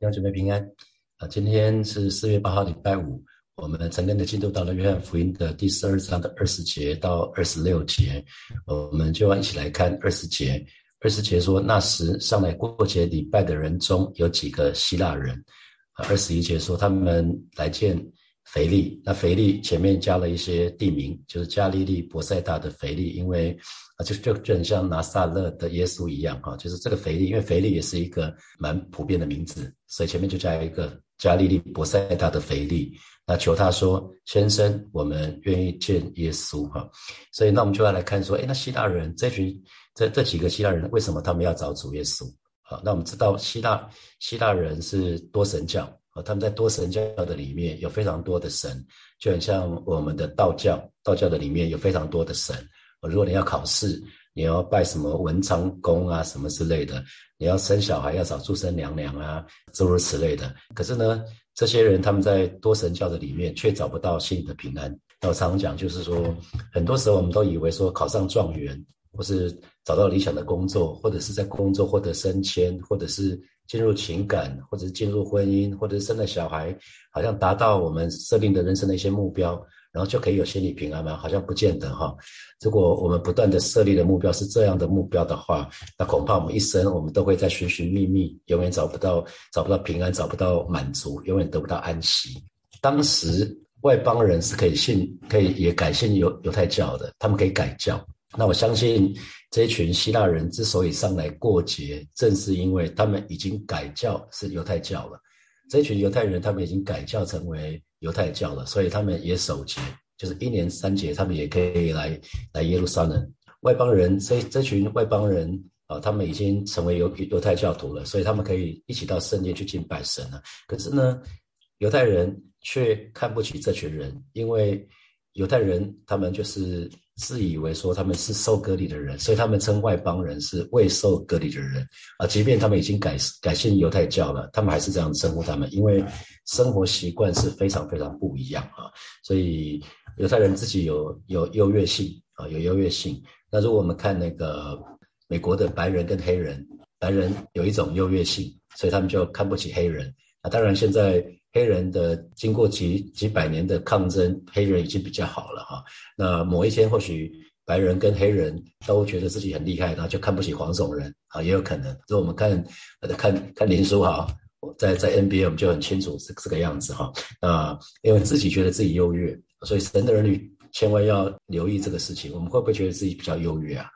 要准备平安啊！今天是四月八号，礼拜五。我们陈根的进度到了约翰福音的第十二章的二十节到二十六节，我们就要一起来看二十节。二十节说，那时上来过节礼拜的人中有几个希腊人。啊，二十一节说，他们来见腓力。那腓力前面加了一些地名，就是加利利伯赛大的腓力，因为。啊，就就就很像拿撒勒的耶稣一样哈，就是这个腓力，因为腓力也是一个蛮普遍的名字，所以前面就加一个加利利伯赛大的腓力。那求他说：“先生，我们愿意见耶稣哈。”所以那我们就要来看说，哎，那希腊人这群这这几个希腊人为什么他们要找主耶稣？好，那我们知道希腊希腊人是多神教他们在多神教的里面有非常多的神，就很像我们的道教，道教的里面有非常多的神。如果你要考试，你要拜什么文昌公啊，什么之类的，你要生小孩要找祝生娘娘啊，诸如此类的。可是呢，这些人他们在多神教的里面却找不到心里的平安。那我常常讲，就是说，很多时候我们都以为说考上状元，或是找到理想的工作，或者是在工作获得升迁，或者是进入情感，或者是进入婚姻，或者是生了小孩，好像达到我们设定的人生的一些目标。然后就可以有心理平安吗？好像不见得哈。如果我们不断的设立的目标是这样的目标的话，那恐怕我们一生我们都会在寻寻觅觅，永远找不到找不到平安，找不到满足，永远得不到安息。当时外邦人是可以信，可以也改信犹犹太教的，他们可以改教。那我相信这一群希腊人之所以上来过节，正是因为他们已经改教是犹太教了。这一群犹太人，他们已经改教成为。犹太教了，所以他们也守节，就是一年三节，他们也可以来来耶路撒冷。外邦人这这群外邦人啊，他们已经成为犹犹太教徒了，所以他们可以一起到圣殿去敬拜神了。可是呢，犹太人却看不起这群人，因为犹太人他们就是。自以为说他们是受割礼的人，所以他们称外邦人是未受割礼的人啊。即便他们已经改改信犹太教了，他们还是这样称呼他们，因为生活习惯是非常非常不一样啊。所以犹太人自己有有优越性啊，有优越性。那如果我们看那个美国的白人跟黑人，白人有一种优越性，所以他们就看不起黑人。啊当然现在。黑人的经过几几百年的抗争，黑人已经比较好了哈。那某一天或许白人跟黑人都觉得自己很厉害，然后就看不起黄种人啊，也有可能。所以我们看看看林书豪在在 NBA，我们就很清楚是这个样子哈。那因为自己觉得自己优越，所以神的儿女千万要留意这个事情。我们会不会觉得自己比较优越啊？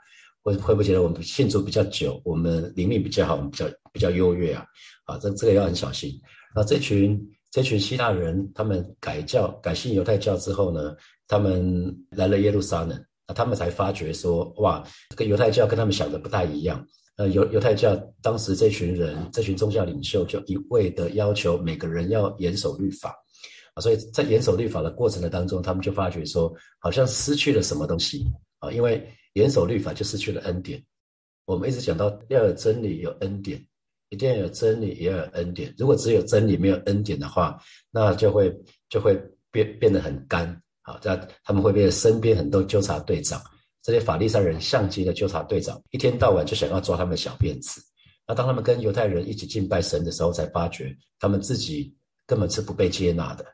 会会不会觉得我们信主比较久，我们灵命比较好，我们比较比较优越啊？啊，这这个要很小心。那这群。这群希腊人，他们改教改信犹太教之后呢，他们来了耶路撒冷，那他们才发觉说，哇，这个犹太教跟他们想的不太一样。呃，犹犹太教当时这群人，这群宗教领袖就一味的要求每个人要严守律法，啊，所以在严守律法的过程的当中，他们就发觉说，好像失去了什么东西啊，因为严守律法就失去了恩典。我们一直讲到要有真理，有恩典。一定要有真理，也要有恩典。如果只有真理没有恩典的话，那就会就会变变得很干。好，这他们会变身边很多纠察队长，这些法利赛人像极了纠察队长，一天到晚就想要抓他们小辫子。那当他们跟犹太人一起敬拜神的时候，才发觉他们自己根本是不被接纳的。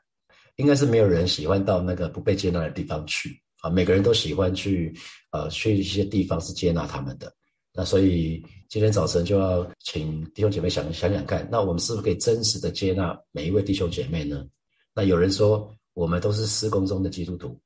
应该是没有人喜欢到那个不被接纳的地方去啊，每个人都喜欢去呃去一些地方是接纳他们的。那所以今天早晨就要请弟兄姐妹想想想看，那我们是不是可以真实的接纳每一位弟兄姐妹呢？那有人说我们都是施工中的基督徒，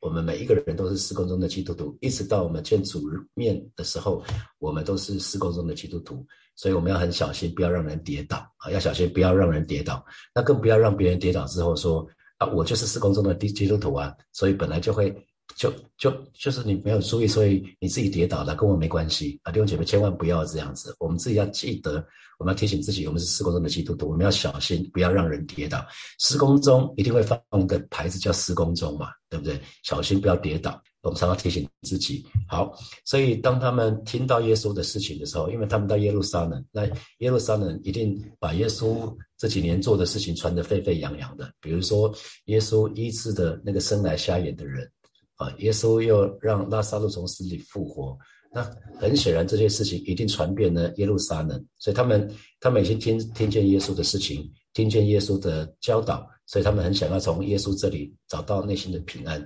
我们每一个人都是施工中的基督徒，一直到我们见主面的时候，我们都是施工中的基督徒，所以我们要很小心，不要让人跌倒啊，要小心不要让人跌倒，那更不要让别人跌倒之后说啊，我就是施工中的基基督徒啊，所以本来就会。就就就是你没有注意，所以你自己跌倒了，跟我没关系啊！弟兄姐妹，千万不要这样子。我们自己要记得，我们要提醒自己，我们是施工中的基督徒，我们要小心，不要让人跌倒。施工中一定会放个牌子叫施工中嘛，对不对？小心不要跌倒。我们常常提醒自己。好，所以当他们听到耶稣的事情的时候，因为他们到耶路撒冷，那耶路撒冷一定把耶稣这几年做的事情传得沸沸扬扬的。比如说，耶稣医治的那个生来瞎眼的人。啊，耶稣又让拉萨路从死里复活，那很显然，这些事情一定传遍了耶路撒冷，所以他们他们已经听听见耶稣的事情，听见耶稣的教导，所以他们很想要从耶稣这里找到内心的平安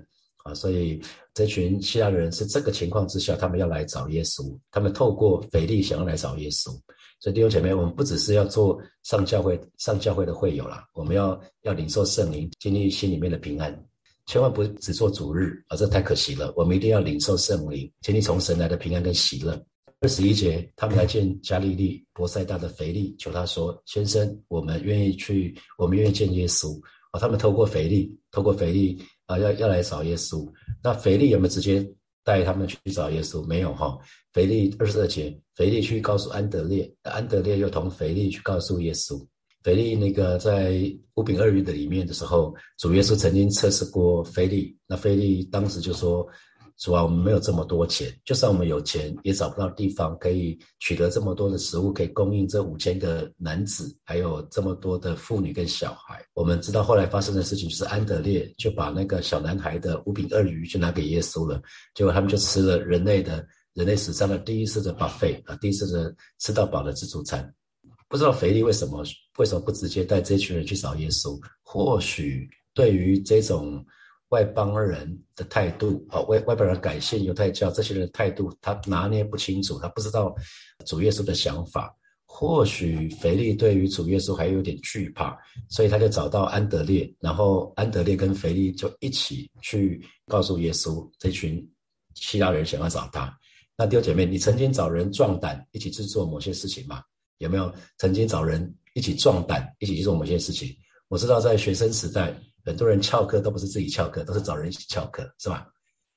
啊！所以这群希腊人是这个情况之下，他们要来找耶稣，他们透过腓力想要来找耶稣。所以弟兄姐妹，我们不只是要做上教会上教会的会友啦，我们要要领受圣灵，经历心里面的平安。千万不只做主日啊，这太可惜了。我们一定要领受圣灵，经历从神来的平安跟喜乐。二十一节，他们来见加利利伯赛大的腓力，求他说：“先生，我们愿意去，我们愿意见耶稣。”啊，他们透过腓力，透过腓力啊，要要来找耶稣。那腓力有没有直接带他们去找耶稣？没有哈。腓力二十二节，腓力去告诉安德烈，安德烈又同腓力去告诉耶稣。腓力那个在五饼二鱼的里面的时候，主耶稣曾经测试过腓力。那腓力当时就说：“主啊，我们没有这么多钱，就算我们有钱，也找不到地方可以取得这么多的食物，可以供应这五千个男子，还有这么多的妇女跟小孩。”我们知道后来发生的事情，就是安德烈就把那个小男孩的五饼二鱼就拿给耶稣了，结果他们就吃了人类的人类史上的第一次的 buffet 啊，第一次的吃到饱的自助餐。不知道腓力为什么为什么不直接带这群人去找耶稣？或许对于这种外邦人的态度，啊，外外邦人改信犹太教这些人的态度，他拿捏不清楚，他不知道主耶稣的想法。或许腓力对于主耶稣还有点惧怕，所以他就找到安德烈，然后安德烈跟腓力就一起去告诉耶稣，这群希腊人想要找他。那弟兄姐妹，你曾经找人壮胆一起去做某些事情吗？有没有曾经找人一起壮胆，一起去做某些事情？我知道在学生时代，很多人翘课都不是自己翘课，都是找人一起翘课，是吧？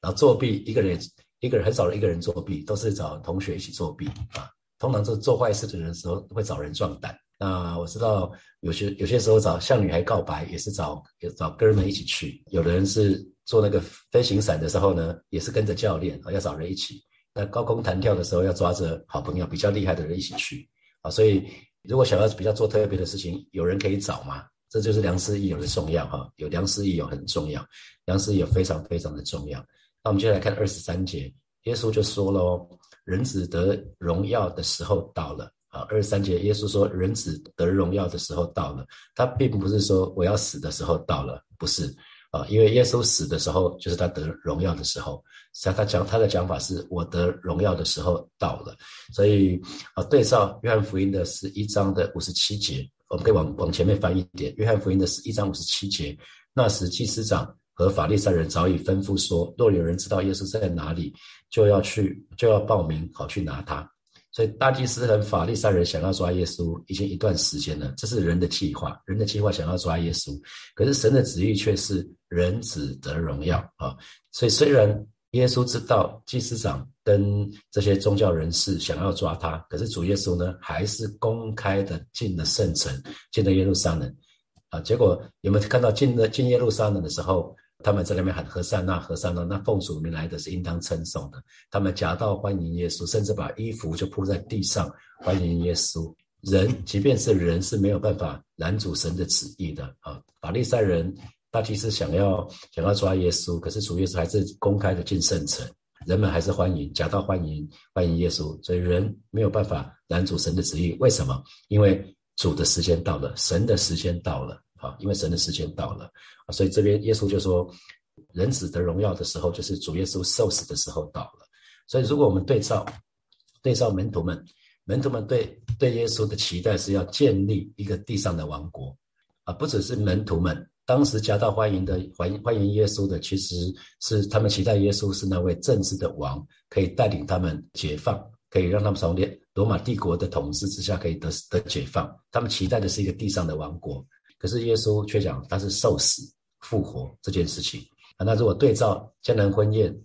然后作弊，一个人一个人很少人一个人作弊，都是找同学一起作弊啊。通常是做坏事的人时候会找人壮胆。那我知道有些有些时候找向女孩告白，也是找也找哥们一起去。有的人是做那个飞行伞的时候呢，也是跟着教练，要找人一起。那高空弹跳的时候要抓着好朋友比较厉害的人一起去。啊，所以如果想要比较做特别的事情，有人可以找嘛？这就是良师益友的重要哈。有良师益友很重要，良师益友非常非常的重要。那我们接下来看二十三节，耶稣就说了哦，人子得荣耀的时候到了啊。二十三节，耶稣说人子得荣耀的时候到了，他并不是说我要死的时候到了，不是。啊，因为耶稣死的时候，就是他得荣耀的时候。像他讲他的讲法是，我得荣耀的时候到了。所以啊，对照约翰福音的十一章的五十七节，我们可以往往前面翻一点。约翰福音的十一章五十七节，那时祭司长和法利赛人早已吩咐说，若有人知道耶稣在哪里，就要去，就要报名，好去拿他。所以大祭司和法利赛人想要抓耶稣已经一段时间了，这是人的计划，人的计划想要抓耶稣，可是神的旨意却是人子得荣耀啊！所以虽然耶稣知道祭司长跟这些宗教人士想要抓他，可是主耶稣呢，还是公开的进了圣城，进了耶路撒冷啊！结果有没有看到进了进耶路撒冷的时候？他们在那边喊和善那和善那，那奉主名来的是应当称颂的。他们夹道欢迎耶稣，甚至把衣服就铺在地上欢迎耶稣。人即便是人是没有办法拦阻神的旨意的啊！法利赛人大祭司想要想要抓耶稣，可是主耶稣还是公开的进圣城，人们还是欢迎夹道欢迎欢迎耶稣，所以人没有办法拦阻神的旨意。为什么？因为主的时间到了，神的时间到了。啊，因为神的时间到了啊，所以这边耶稣就说，人子得荣耀的时候，就是主耶稣受死的时候到了。所以，如果我们对照对照门徒们，门徒们对对耶稣的期待是要建立一个地上的王国啊，不只是门徒们当时夹道欢迎的欢迎欢迎耶稣的，其实是他们期待耶稣是那位政治的王，可以带领他们解放，可以让他们从罗罗马帝国的统治之下可以得得解放。他们期待的是一个地上的王国。可是耶稣却讲他是受死复活这件事情啊。那如果对照迦南婚宴，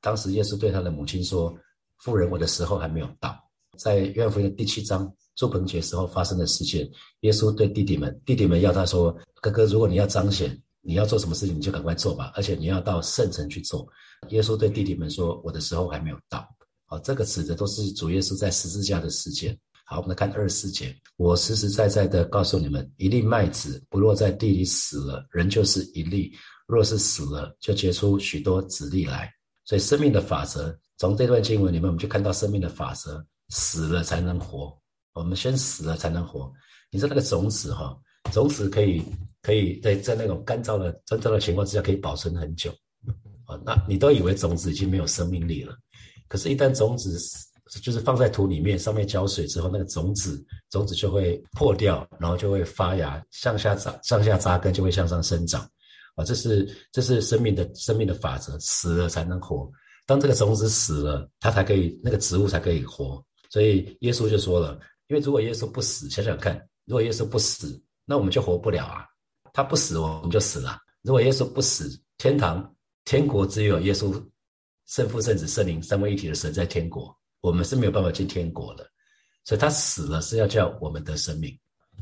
当时耶稣对他的母亲说：“妇人，我的时候还没有到。”在约翰福音第七章祝棚节时候发生的事件，耶稣对弟弟们，弟弟们要他说：“哥哥，如果你要彰显，你要做什么事情，你就赶快做吧，而且你要到圣城去做。”耶稣对弟弟们说：“我的时候还没有到。”好，这个指的都是主耶稣在十字架的事件。好，我们来看二十四节。我实实在在的告诉你们，一粒麦子不落在地里死了，人就是一粒；若是死了，就结出许多子粒来。所以生命的法则从这段经文里面，我们就看到生命的法则：死了才能活。我们先死了才能活。你说那个种子哈，种子可以可以在在那种干燥的干燥的情况之下可以保存很久啊。那你都以为种子已经没有生命力了，可是，一旦种子死就是放在土里面，上面浇水之后，那个种子种子就会破掉，然后就会发芽，向下长，向下扎根，就会向上生长。啊，这是这是生命的生命的法则，死了才能活。当这个种子死了，它才可以那个植物才可以活。所以耶稣就说了，因为如果耶稣不死，想想看，如果耶稣不死，那我们就活不了啊。他不死，我们就死了。如果耶稣不死，天堂天国只有耶稣圣父、圣子、圣灵三位一体的神在天国，我们是没有办法进天国的。所以他死了是要叫我们得生命，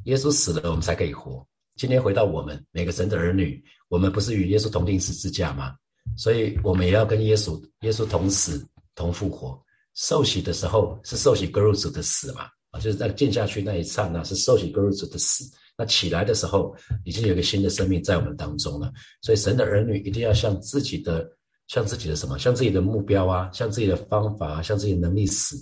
耶稣死了，我们才可以活。今天回到我们每个神的儿女，我们不是与耶稣同定十字架吗？所以我们也要跟耶稣、耶稣同死、同复活。受洗的时候是受洗割肉主的死嘛？啊，就是在进下去那一刹那是受洗割肉主的死。那起来的时候已经有一个新的生命在我们当中了。所以神的儿女一定要向自己的、向自己的什么？向自己的目标啊，向自己的方法，向自己的能力死，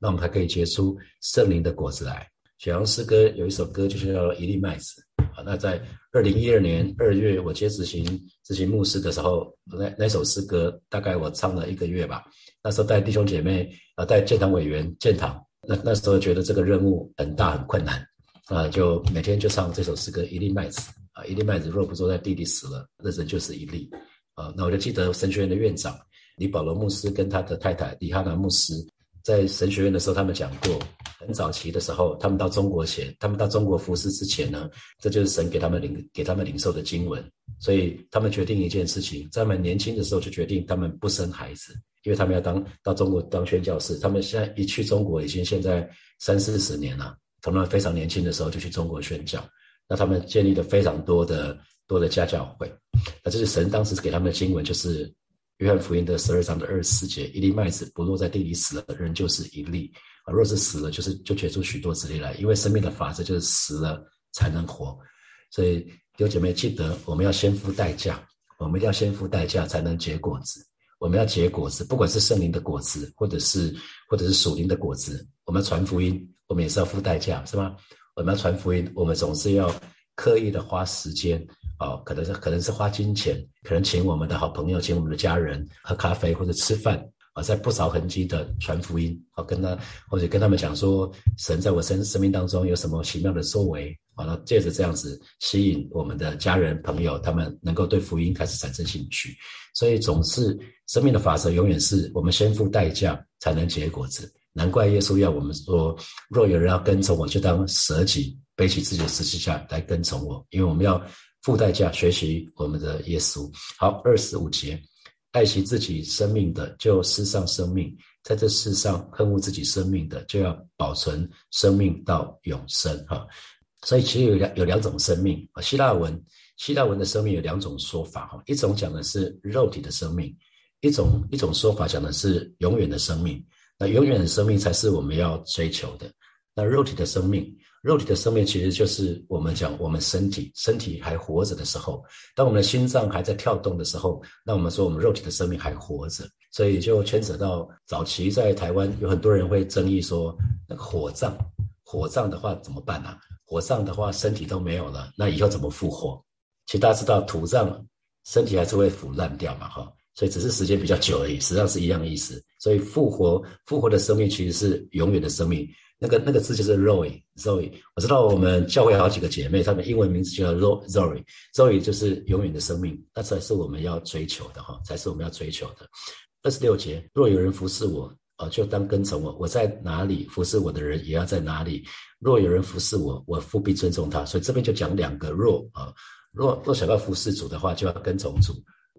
那我们才可以结出圣灵的果子来。雪阳诗歌有一首歌就是叫《一粒麦子》。啊，那在二零一二年二月我接执行执行牧师的时候，那那首诗歌大概我唱了一个月吧。那时候带弟兄姐妹啊，带建堂委员建堂，那那时候觉得这个任务很大很困难啊，就每天就唱这首诗歌《一粒麦子》啊，一粒麦子若不坐在地里死了，那人就是一粒啊。那我就记得神学院的院长李保罗牧师跟他的太太李哈娜牧师。在神学院的时候，他们讲过，很早期的时候，他们到中国前，他们到中国服侍之前呢，这就是神给他们领给他们领受的经文。所以他们决定一件事情，在他们年轻的时候就决定他们不生孩子，因为他们要当到中国当宣教士。他们现在一去中国，已经现在三四十年了。他们非常年轻的时候就去中国宣教，那他们建立了非常多的多的家教会。那这是神当时给他们的经文，就是。约翰福音的十二章的二十四节：一粒麦子不落在地里死了，人就是一粒；啊，若是死了，就是就结出许多子粒来。因为生命的法则就是死了才能活。所以弟兄姐妹记得，我们要先付代价，我们一定要先付代价才能结果子。我们要结果子，不管是圣灵的果子，或者是或者是属灵的果子，我们要传福音，我们也是要付代价，是吗？我们要传福音，我们总是要刻意的花时间。哦，可能是可能是花金钱，可能请我们的好朋友，请我们的家人喝咖啡或者吃饭啊，在不着痕迹的传福音啊，跟他或者跟他们讲说，神在我生生命当中有什么奇妙的作为啊，那借着这样子吸引我们的家人朋友，他们能够对福音开始产生兴趣。所以总是生命的法则永远是我们先付代价才能结果子。难怪耶稣要我们说，若有人要跟从我，就当舍己，背起自己的十字架来跟从我，因为我们要。付代价学习我们的耶稣。好，二十五节，爱惜自己生命的，就世上生命；在这世上恨恶自己生命的，就要保存生命到永生。哈，所以其实有两有两种生命啊。希腊文希腊文的生命有两种说法哈，一种讲的是肉体的生命，一种一种说法讲的是永远的生命。那永远的生命才是我们要追求的。那肉体的生命。肉体的生命其实就是我们讲我们身体身体还活着的时候，当我们的心脏还在跳动的时候，那我们说我们肉体的生命还活着，所以就牵扯到早期在台湾有很多人会争议说，那个火葬，火葬的话怎么办呢？火葬的话身体都没有了，那以后怎么复活？其实大家知道土葬身体还是会腐烂掉嘛，哈，所以只是时间比较久而已，实际上是一样的意思。所以复活复活的生命其实是永远的生命。那个那个字就是 Zoe，Zoe。我知道我们教会好几个姐妹，她们英文名字叫 Zoe，Zoe 就是永远的生命，那才是我们要追求的哈，才是我们要追求的。二十六节，若有人服侍我，啊，就当跟从我；我在哪里服侍我的人，也要在哪里。若有人服侍我，我务必尊重他。所以这边就讲两个若啊，若若想要服侍主的话，就要跟从主。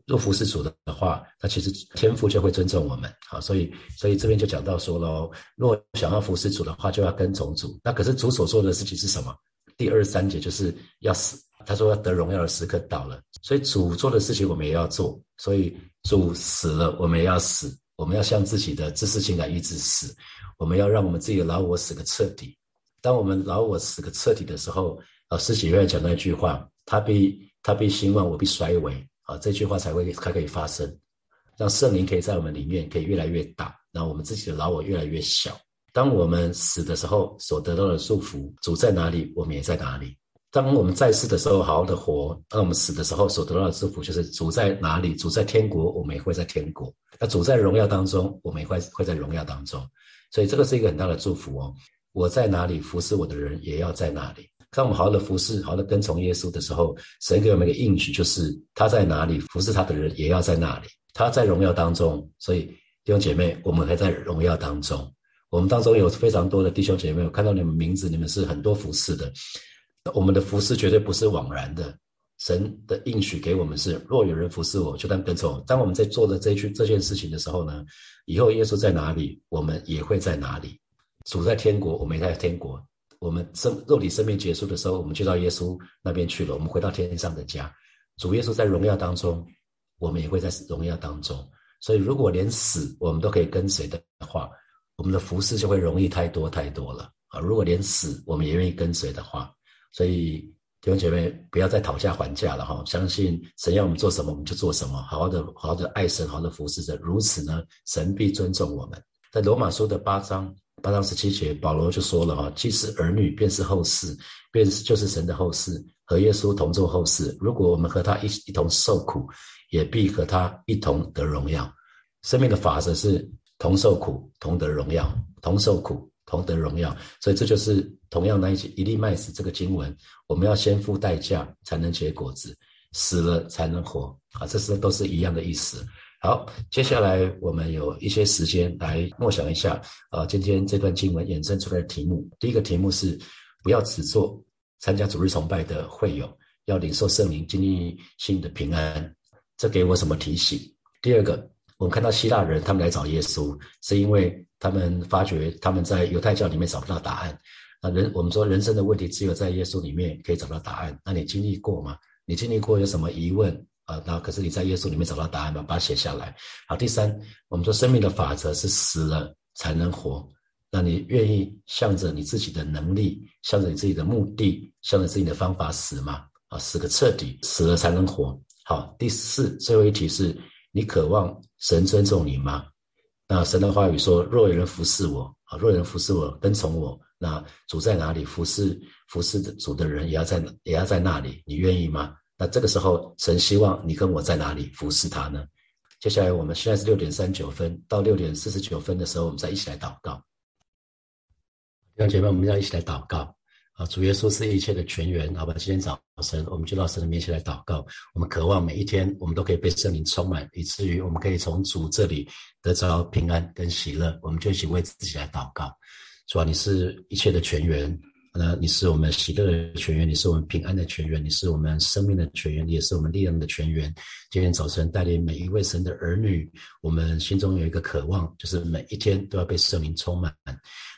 若服侍主的话，那其实天父就会尊重我们，好，所以所以这边就讲到说喽，若想要服侍主的话，就要跟从主。那可是主所做的事情是什么？第二三节就是要死。他说要得荣耀的时刻到了，所以主做的事情我们也要做。所以主死了，我们也要死。我们要向自己的知识情感意志死。我们要让我们自己的老我死个彻底。当我们老我死个彻底的时候，啊，师姐又讲那句话：他必他必兴旺，我必衰微。啊，这句话才会才可以发生。让圣灵可以在我们里面可以越来越大，那我们自己的老我越来越小。当我们死的时候所得到的祝福，主在哪里，我们也在哪里。当我们在世的时候好好的活，当我们死的时候所得到的祝福，就是主在哪里，主在天国，我们也会在天国。那主在荣耀当中，我们也会会在荣耀当中。所以这个是一个很大的祝福哦。我在哪里服侍我的人，也要在哪里。当我们好好的服侍、好好的跟从耶稣的时候，神给我们一个应许，就是他在哪里服侍他的人，也要在那里。他在荣耀当中，所以弟兄姐妹，我们还在荣耀当中。我们当中有非常多的弟兄姐妹，我看到你们名字，你们是很多服侍的。我们的服侍绝对不是枉然的。神的应许给我们是：若有人服侍我，就当跟从。当我们在做的这句这件事情的时候呢，以后耶稣在哪里，我们也会在哪里。主在天国，我们也在天国。我们生肉体生命结束的时候，我们就到耶稣那边去了。我们回到天上的家。主耶稣在荣耀当中，我们也会在荣耀当中。所以，如果连死我们都可以跟随的话，我们的服侍就会容易太多太多了啊！如果连死我们也愿意跟随的话，所以弟兄姐妹不要再讨价还价了哈！相信神要我们做什么我们就做什么，好好的好好的爱神，好好的服侍着，如此呢，神必尊重我们。在罗马书的八章八章十七节，保罗就说了哈：既是儿女，便是后世，便是就是神的后世，和耶稣同做后世。如果我们和他一一同受苦，也必和他一同得荣耀。生命的法则是。同受苦，同得荣耀；同受苦，同得荣耀。所以这就是同样那一“一粒麦子”这个经文，我们要先付代价才能结果子，死了才能活啊！这是都是一样的意思。好，接下来我们有一些时间来默想一下啊，今天这段经文衍生出来的题目。第一个题目是：不要只做参加主日崇拜的会友，要领受圣灵经历性的平安。这给我什么提醒？第二个。我们看到希腊人，他们来找耶稣，是因为他们发觉他们在犹太教里面找不到答案。那人，我们说人生的问题只有在耶稣里面可以找到答案。那你经历过吗？你经历过有什么疑问啊？那可是你在耶稣里面找到答案吗？把它写下来。好，第三，我们说生命的法则是死了才能活。那你愿意向着你自己的能力，向着你自己的目的，向着自己的方法死吗？啊，死个彻底，死了才能活。好，第四，最后一题是。你渴望神尊重你吗？那神的话语说：若有人服侍我，啊，若有人服侍我，跟从我，那主在哪里？服侍服侍的主的人也要在也要在那里。你愿意吗？那这个时候，神希望你跟我在哪里服侍他呢？接下来，我们现在是六点三九分到六点四十九分的时候，我们再一起来祷告。弟兄姐妹，我们要一起来祷告。啊，主耶稣是一切的泉源，好吧？今天早晨我们就到神的面前来祷告。我们渴望每一天，我们都可以被圣灵充满，以至于我们可以从主这里得着平安跟喜乐。我们就一起为自己来祷告。主啊，你是一切的泉源，那你是我们喜乐的泉源，你是我们平安的泉源，你是我们生命的泉源，也是我们力量的泉源。今天早晨带领每一位神的儿女，我们心中有一个渴望，就是每一天都要被圣灵充满。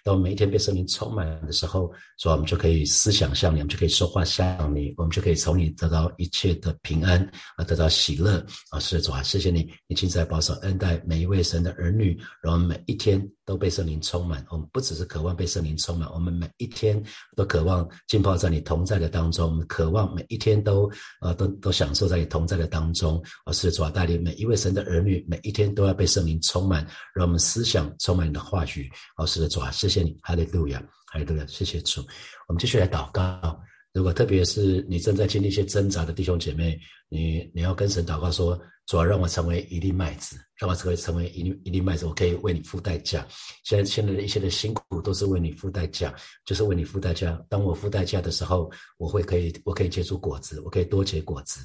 当每一天被圣灵充满的时候，说我们就可以思想像你，我们就可以说话像你，我们就可以从你得到一切的平安，啊，得到喜乐啊！是主啊，谢谢你，你亲自保守恩待每一位神的儿女，让我们每一天都被圣灵充满。我们不只是渴望被圣灵充满，我们每一天都渴望浸泡在你同在的当中，渴望每一天都啊都都享受在你同在的当中。啊，是主啊，带领每一位神的儿女，每一天都要被圣灵充满，让我们思想充满你的话语。啊，是主啊，谢谢你。哈利路亚，哈利路亚，谢谢主。我们继续来祷告。如果特别是你正在经历一些挣扎的弟兄姐妹，你你要跟神祷告说：主要让我成为一粒麦子，让我成为成为一粒一粒麦子，我可以为你付代价。现在现在的一些的辛苦都是为你付代价，就是为你付代价。当我付代价的时候，我会可以我可以结出果子，我可以多结果子。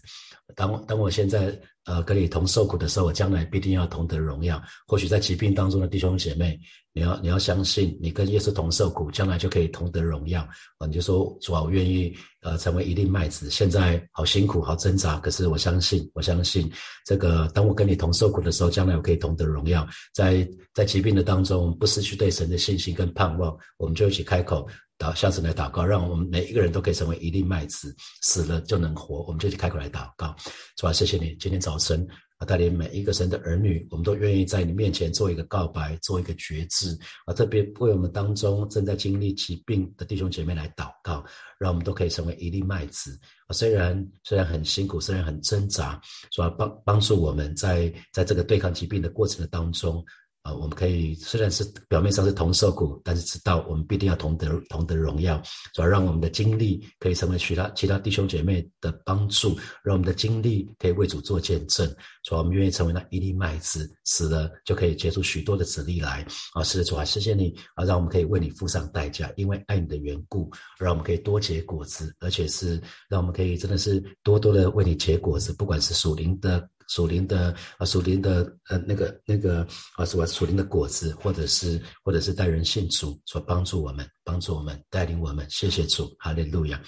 当当我现在呃跟你同受苦的时候，我将来必定要同得荣耀。或许在疾病当中的弟兄姐妹。你要你要相信，你跟耶稣同受苦，将来就可以同得荣耀啊！你就说主啊，我愿意呃成为一粒麦子。现在好辛苦，好挣扎，可是我相信，我相信这个，当我跟你同受苦的时候，将来我可以同得荣耀。在在疾病的当中，不失去对神的信心跟盼望，我们就一起开口。祷，下次来祷告，让我们每一个人都可以成为一粒麦子，死了就能活。我们就一起开口来祷告，主啊，谢谢你，今天早晨啊，带领每一个神的儿女，我们都愿意在你面前做一个告白，做一个决志啊！特别为我们当中正在经历疾病的弟兄姐妹来祷告，让我们都可以成为一粒麦子啊！虽然虽然很辛苦，虽然很挣扎，说帮帮助我们在在这个对抗疾病的过程的当中。啊，我们可以虽然是表面上是同受苦，但是知道我们必定要同得同得荣耀，主要让我们的经历可以成为其他其他弟兄姐妹的帮助，让我们的经历可以为主做见证，主要我们愿意成为那一粒麦子，死了就可以结出许多的子粒来。啊，是的，主啊，谢谢你啊，让我们可以为你付上代价，因为爱你的缘故，让我们可以多结果子，而且是让我们可以真的是多多的为你结果子，不管是属灵的。属灵的啊，属灵的呃，那个那个啊，什么属灵的果子，或者是或者是带人信主，所帮助我们，帮助我们，带领我们，谢谢主，哈利路亚。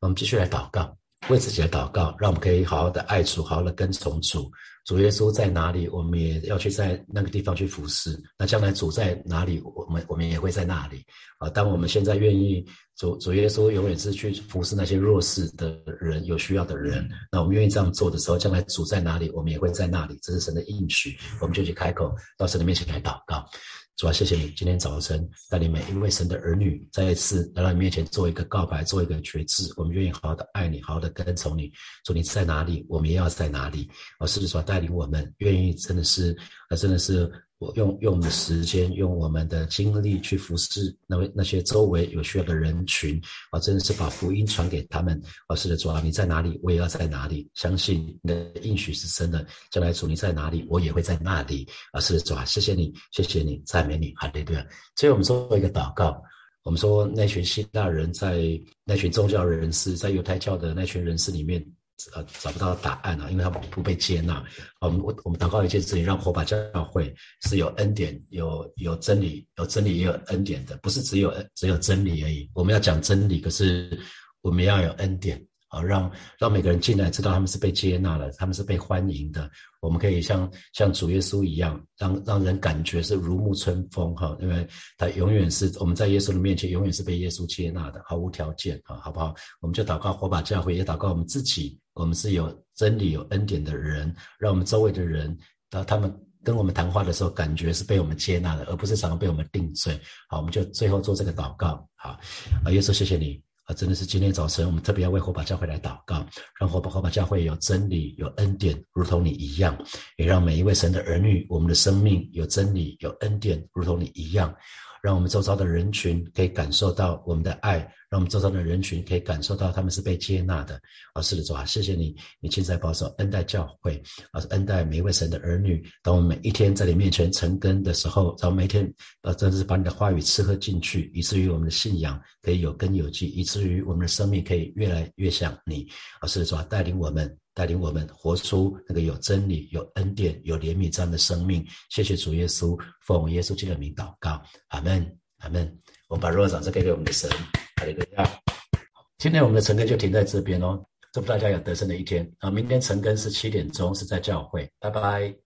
我们继续来祷告，为自己来祷告，让我们可以好好的爱主，好好的跟从主。主耶稣在哪里，我们也要去在那个地方去服侍。那将来主在哪里，我们我们也会在那里。啊，当我们现在愿意主主耶稣永远是去服侍那些弱势的人、有需要的人。那我们愿意这样做的时候，将来主在哪里，我们也会在那里。这是神的应许，我们就去开口到神的面前来祷告。主啊，谢谢你今天早晨带领每一位神的儿女再一次来到你面前做一个告白，做一个决志。我们愿意好好的爱你，好好的跟从你。主你在哪里，我们也要在哪里。啊，是不是说带领我们，愿意真的是，啊，真的是。用用我们的时间，用我们的精力去服侍那位那些周围有需要的人群啊，真的是把福音传给他们。啊，是的，主啊，你在哪里，我也要在哪里。相信你的应许是真的，将来主你在哪里，我也会在那里。啊，是的，主啊，谢谢你，谢谢你，赞美你，哈利路亚。所以我们做一个祷告，我们说那群希腊人在那群宗教人士在犹太教的那群人士里面。呃，找不到答案啊，因为他们不被接纳。我们我我们祷告一件事情，让火把教会是有恩典、有有真理、有真理也有恩典的，不是只有只有真理而已。我们要讲真理，可是我们要有恩典。啊，让让每个人进来，知道他们是被接纳了，他们是被欢迎的。我们可以像像主耶稣一样，让让人感觉是如沐春风哈，因为他永远是我们在耶稣的面前，永远是被耶稣接纳的，毫无条件啊，好不好？我们就祷告火把教会，也祷告我们自己，我们是有真理、有恩典的人，让我们周围的人，当他们跟我们谈话的时候，感觉是被我们接纳的，而不是常常被我们定罪。好，我们就最后做这个祷告。好，啊，耶稣，谢谢你。啊，真的是今天早晨，我们特别要为火把教会来祷告，让火把火把教会有真理、有恩典，如同你一样；也让每一位神的儿女，我们的生命有真理、有恩典，如同你一样。让我们周遭的人群可以感受到我们的爱，让我们周遭的人群可以感受到他们是被接纳的。啊，是的，主啊，谢谢你，你亲自保守恩待教会，啊，恩待每一位神的儿女。当我们每一天在你面前成根的时候，咱们每天啊，真的是把你的话语吃喝进去，以至于我们的信仰可以有根有基，以至于我们的生命可以越来越像你。啊，是的，主啊，带领我们。带领我们活出那个有真理、有恩典、有怜悯这样的生命。谢谢主耶稣，奉耶稣基督的名祷告，阿门，阿门。我们把荣耀掌声给给我们的神，哈利路亚。今天我们的晨更就停在这边哦，祝福大家有得胜的一天。啊，明天晨更是七点钟，是在教会，拜拜。